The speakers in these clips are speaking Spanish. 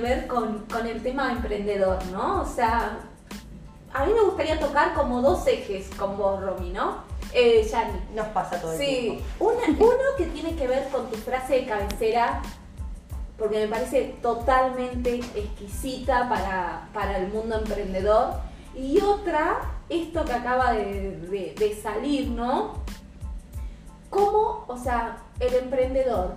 que ver con, con el tema emprendedor, ¿no? O sea, a mí me gustaría tocar como dos ejes con vos, Romy, ¿no? Eh, Yani. Nos pasa todo el Sí, tiempo. uno que tiene que ver con tu frase de cabecera, porque me parece totalmente exquisita para, para el mundo emprendedor. Y otra, esto que acaba de, de- de salir, ¿no? ¿Cómo, o sea, el emprendedor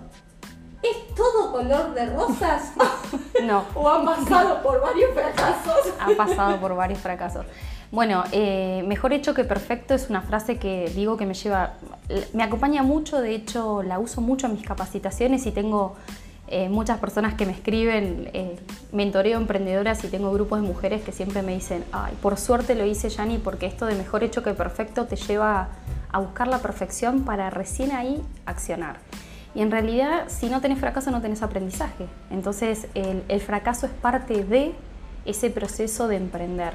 es todo color de rosas No, o ha pasado por varios fracasos? ha pasado por varios fracasos. Bueno, eh, mejor hecho que perfecto es una frase que digo que me lleva, me acompaña mucho, de hecho la uso mucho en mis capacitaciones y tengo eh, muchas personas que me escriben, eh, mentoreo emprendedoras y tengo grupos de mujeres que siempre me dicen, ay, por suerte lo hice Yani porque esto de mejor hecho que perfecto te lleva a buscar la perfección para recién ahí accionar. Y en realidad, si no tenés fracaso, no tenés aprendizaje. Entonces, el, fracaso es parte de ese proceso de emprender.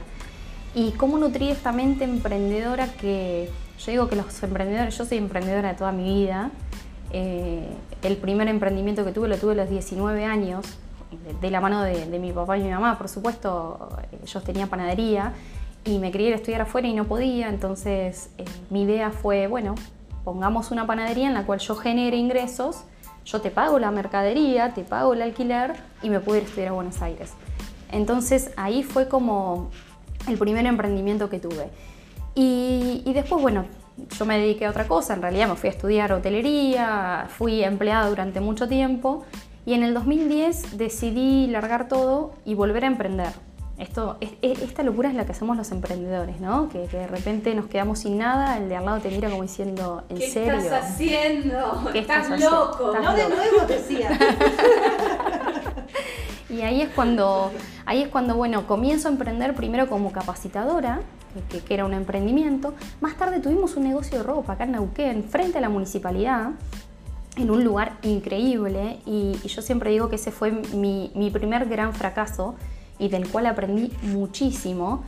Y cómo nutrir esta mente emprendedora que yo digo que los emprendedores, yo soy emprendedora de toda mi vida. Eh, el primer emprendimiento que tuve lo tuve a los 19 años, de, la mano de, mi papá y mi mamá, por supuesto, ellos tenían panadería y me quería estudiar afuera y no podía, entonces eh, mi idea fue, bueno, pongamos una panadería en la cual yo genere ingresos, yo te pago la mercadería, te pago el alquiler y me pude ir a estudiar a Buenos Aires. Entonces ahí fue como el primer emprendimiento que tuve. Y, y después, bueno, yo me dediqué a otra cosa, en realidad me fui a estudiar hotelería, fui empleada durante mucho tiempo y en el 2010 decidí largar todo y volver a emprender. Esto, es- es- esta locura es la que hacemos los emprendedores, ¿no? Que, que de repente nos quedamos sin nada, el de al lado te mira como diciendo, ¿en ¿Qué serio? estás haciendo? ¿Qué estás, estás haciendo? loco. Estás No de nuevo, decía. Y ahí es cuando, ahí es cuando bueno, comienzo a emprender primero como capacitadora, que era un emprendimiento. Más tarde tuvimos un negocio de ropa acá en Neuquén, frente a la municipalidad, en un lugar increíble. Y, y yo siempre digo que ese fue mi, mi primer gran fracaso y del cual aprendí muchísimo.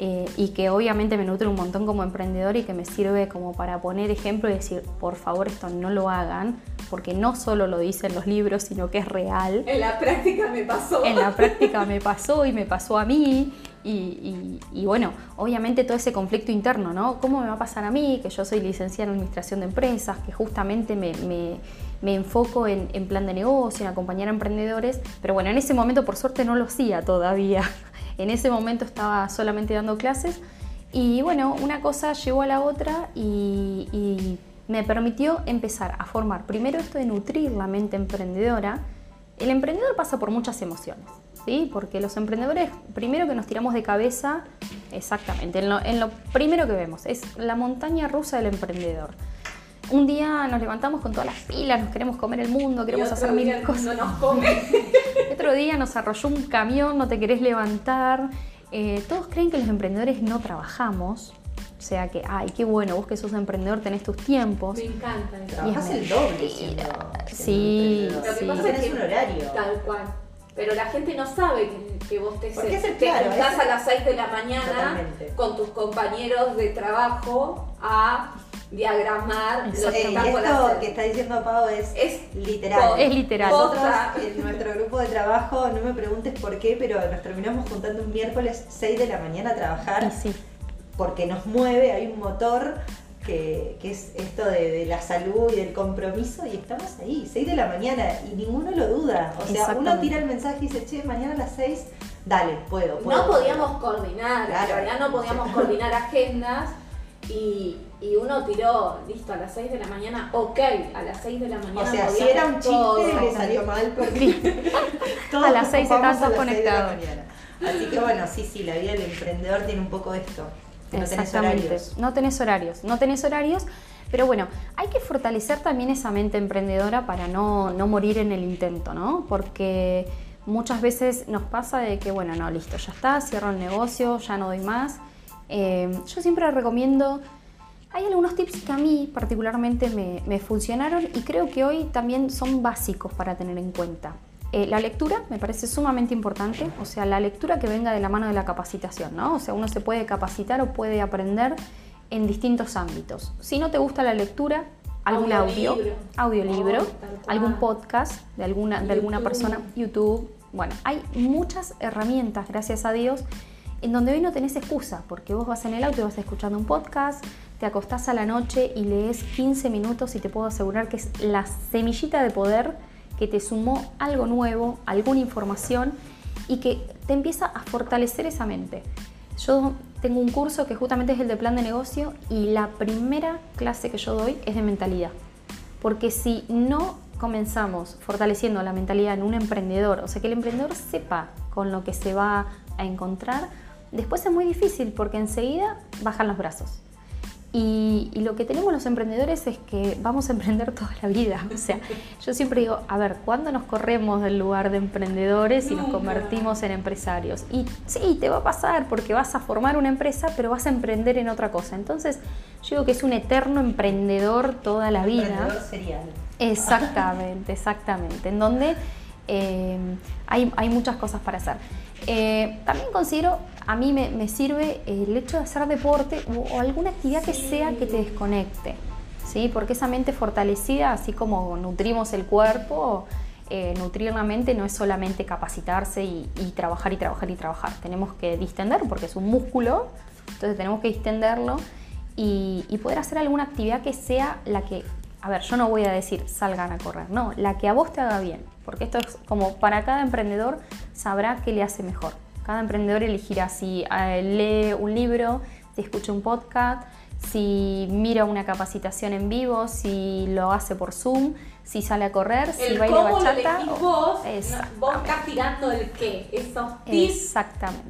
eh, y que obviamente me nutre un montón como emprendedor y que me sirve como para poner ejemplo y decir, por favor esto no lo hagan, porque no solo lo dicen los libros, sino que es real. En la práctica me pasó. En la práctica me pasó y me pasó a mí. Y, bueno, obviamente todo ese conflicto interno, ¿no? ¿Cómo me va a pasar a mí? Que yo soy licenciada en Administración de Empresas, que justamente me, me- me enfoco en, en plan de negocio, en acompañar a emprendedores. Pero bueno, en ese momento por suerte no lo hacía todavía. En ese momento estaba solamente dando clases. Y bueno, una cosa llevó a la otra y me permitió empezar a formar primero esto de nutrir la mente emprendedora. El emprendedor pasa por muchas emociones, ¿sí? Porque los emprendedores, primero que nos tiramos de cabeza, exactamente, en lo, en lo primero que vemos, es la montaña rusa del emprendedor. Un día nos levantamos con todas las pilas, nos queremos comer el mundo, Y queremos otro hacer mil cosas. No nos come. Otro día nos arrolló un camión, no te querés levantar. Eh, todos creen que los emprendedores no trabajamos. O sea que, ay, qué bueno, vos que sos emprendedor tenés tus tiempos. Me encanta. Trabajas Y es el doble siendo, sí, Lo que sí. pasa es que un horario. Tal cual. Pero la gente no sabe que, que vos te, Porque es el te claro, juntás es- a las 6 de la mañana Totalmente. con tus compañeros de trabajo a diagramar lo que Eh, y esto hacer. que está diciendo Pau es, Es literal. Es literal. Nosotros en nuestro grupo de trabajo, no me preguntes por qué, pero nos terminamos juntando un miércoles 6 de la mañana a trabajar sí, porque nos mueve, hay un motor que, que es esto de, de la salud y del compromiso y estamos ahí, 6 de la mañana y ninguno lo duda. O sea, uno tira el mensaje y dice, che, mañana a las 6, dale, puedo. puedo no puedo". podíamos coordinar, Claro. en realidad no podíamos coordinar agendas y, y uno tiró, listo, a las 6 de la mañana, ok, a las 6 de la mañana. O sea, si era un chiste, todo. le salió mal porque todos A las nos seis ocupamos estaban a todos las seis de la conectados. Así que bueno, sí, sí, la vida del emprendedor tiene un poco esto. No tenés exactamente. horarios. No tenés horarios, no tenés horarios. Pero bueno, hay que fortalecer también esa mente emprendedora para no, no morir en el intento, ¿no? Porque muchas veces nos pasa de que, bueno, no, listo, ya está, cierro el negocio, ya no doy más. Eh, yo siempre recomiendo, hay algunos tips que a mí particularmente me, me funcionaron y creo que hoy también son básicos para tener en cuenta. Eh, la lectura me parece sumamente importante, o sea, la lectura que venga de la mano de la capacitación, ¿no? O sea, uno se puede capacitar o puede aprender en distintos ámbitos. Si no te gusta la lectura, algún audio, Audiolibro. audiolibro, Oh, algún podcast de alguna, de alguna persona, YouTube, Bueno, hay muchas herramientas, gracias a Dios, en donde hoy no tenés excusa, porque vos vas en el auto y vas escuchando un podcast, te acostás a la noche y lees 15 minutos y te puedo asegurar que es la semillita de poder que te sumó algo nuevo, alguna información y que te empieza a fortalecer esa mente. Yo tengo un curso que justamente es el de plan de negocio y la primera clase que yo doy es de mentalidad. Porque si no comenzamos fortaleciendo la mentalidad en un emprendedor, o sea, que el emprendedor sepa con lo que se va a encontrar, después es muy difícil porque enseguida bajan los brazos. Y, lo que tenemos los emprendedores es que vamos a emprender toda la vida. O sea, yo siempre digo, a ver, ¿cuándo nos corremos del lugar de emprendedores y nos convertimos en empresarios? Y sí, te va a pasar porque vas a formar una empresa, pero vas a emprender en otra cosa. Entonces, yo digo que es un eterno emprendedor toda la vida. Emprendedor serial. Exactamente, exactamente. En donde eh, hay, muchas cosas para hacer. Eh, también considero, a mí me, sirve el hecho de hacer deporte o, alguna actividad que sea que te desconecte, ¿sí? porque esa mente fortalecida, así como nutrimos el cuerpo, eh, nutrir la mente no es solamente capacitarse y, trabajar y trabajar y trabajar, tenemos que distender porque es un músculo, entonces tenemos que distenderlo y poder hacer alguna actividad que sea la que, a ver, yo no voy a decir salgan a correr, no, la que a vos te haga bien porque esto es como para cada emprendedor sabrá qué le hace mejor. Cada emprendedor elegirá si eh, lee un libro, si escucha un podcast, si mira una capacitación en vivo, si lo hace por Zoom, si sale a correr, si baila bachata. Lo vos, vos castigando el qué, esos tips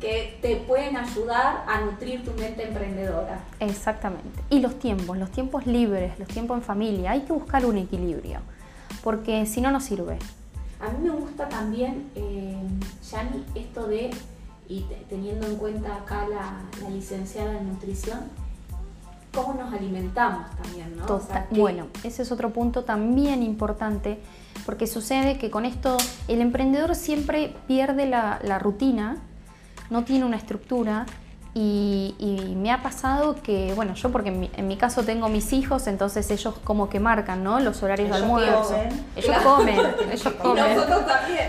que te pueden ayudar a nutrir tu mente emprendedora. Exactamente. Y los tiempos, los tiempos libres, los tiempos en familia, hay que buscar un equilibrio, porque si no, no sirve. A mí me gusta también, eh, Yani, esto de, y teniendo en cuenta acá la, licenciada en nutrición, cómo nos alimentamos también, ¿no? Bueno, ese es otro punto también importante, porque sucede que con esto el emprendedor siempre pierde la, la rutina, no tiene una estructura y, me ha pasado que, bueno, yo porque en mi, caso tengo mis hijos, entonces ellos como que marcan, ¿no? Los horarios de almuerzo. Ellos comen, ellos comen. Y nosotros también.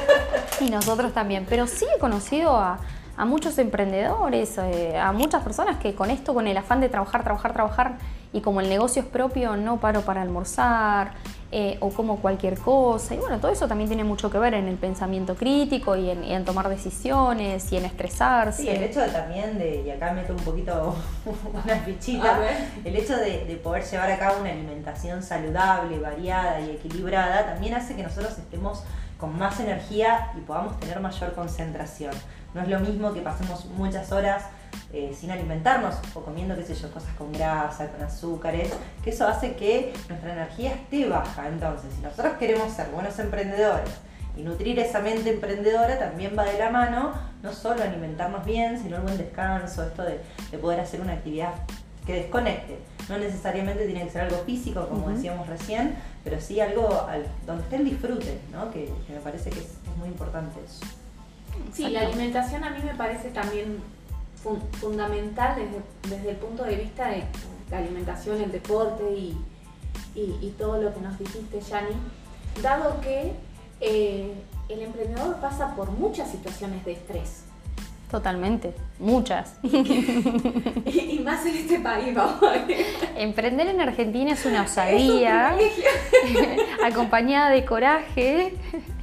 y nosotros también. Pero sí he conocido a, muchos emprendedores, eh, a muchas personas que con esto, con el afán de trabajar, trabajar, trabajar, y como el negocio es propio, no paro para almorzar, eh, o como cualquier cosa. Y bueno, todo eso también tiene mucho que ver en el pensamiento crítico y en, tomar decisiones y en estresarse. Sí, el hecho de también de, y acá meto un poquito una fichita, el hecho de, de, poder llevar a cabo una alimentación saludable, variada y equilibrada también hace que nosotros estemos con más energía y podamos tener mayor concentración. No es lo mismo que pasemos muchas horas eh, sin alimentarnos o comiendo, qué sé yo, cosas con grasa, con azúcares, que eso hace que nuestra energía esté baja. Entonces, si nosotros queremos ser buenos emprendedores y nutrir esa mente emprendedora, también va de la mano no solo alimentarnos bien, sino el buen descanso, esto de, poder hacer una actividad que desconecte. No necesariamente tiene que ser algo físico, como decíamos recién, pero sí algo donde esté el disfrute, ¿no? que, me parece que es, es muy importante eso. Sí, la alimentación a mí me parece también fundamental desde, el punto de vista de la alimentación, el deporte y, todo lo que nos dijiste, Yani, dado que eh, el emprendedor pasa por muchas situaciones de estrés. Totalmente, muchas. y, más en este país, vamos. Emprender en Argentina es una osadía, acompañada de coraje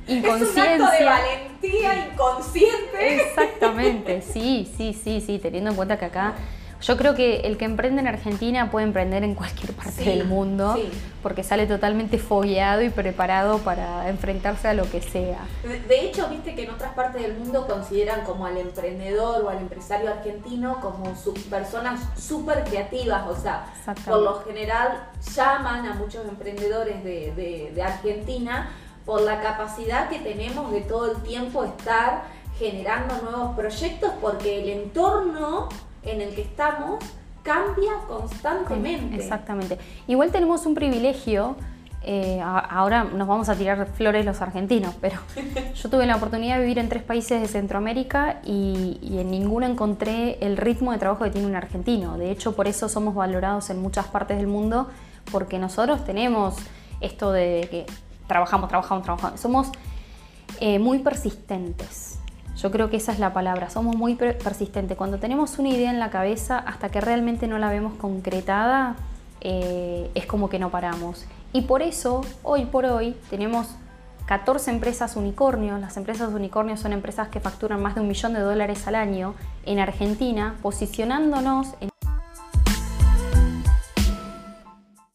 inconsciencia. Es un acto de valentía inconsciente. Exactamente, sí, sí, sí, sí, teniendo en cuenta que acá yo creo que el que emprende en Argentina puede emprender en cualquier parte del mundo porque sale totalmente fogueado y preparado para enfrentarse a lo que sea. De hecho, viste que en otras partes del mundo consideran como al emprendedor o al empresario argentino como personas súper creativas, o sea, por lo general llaman a muchos emprendedores de, de Argentina por la capacidad que tenemos de todo el tiempo estar generando nuevos proyectos porque el entorno en el que estamos cambia constantemente. Exactamente. Igual tenemos un privilegio, eh, ahora nos vamos a tirar flores los argentinos, pero yo tuve la oportunidad de vivir en tres países de Centroamérica y, y en ninguno encontré el ritmo de trabajo que tiene un argentino. De hecho, por eso somos valorados en muchas partes del mundo, porque nosotros tenemos esto de que trabajamos, trabajamos, trabajamos. Somos eh, muy persistentes. Yo creo que esa es la palabra, somos muy persistentes. Cuando tenemos una idea en la cabeza, hasta que realmente no la vemos concretada, eh, es como que no paramos. Y por eso, hoy por hoy, tenemos 14 empresas unicornios. Las empresas unicornios son empresas que facturan más de un millón de dólares al año en Argentina, posicionándonos en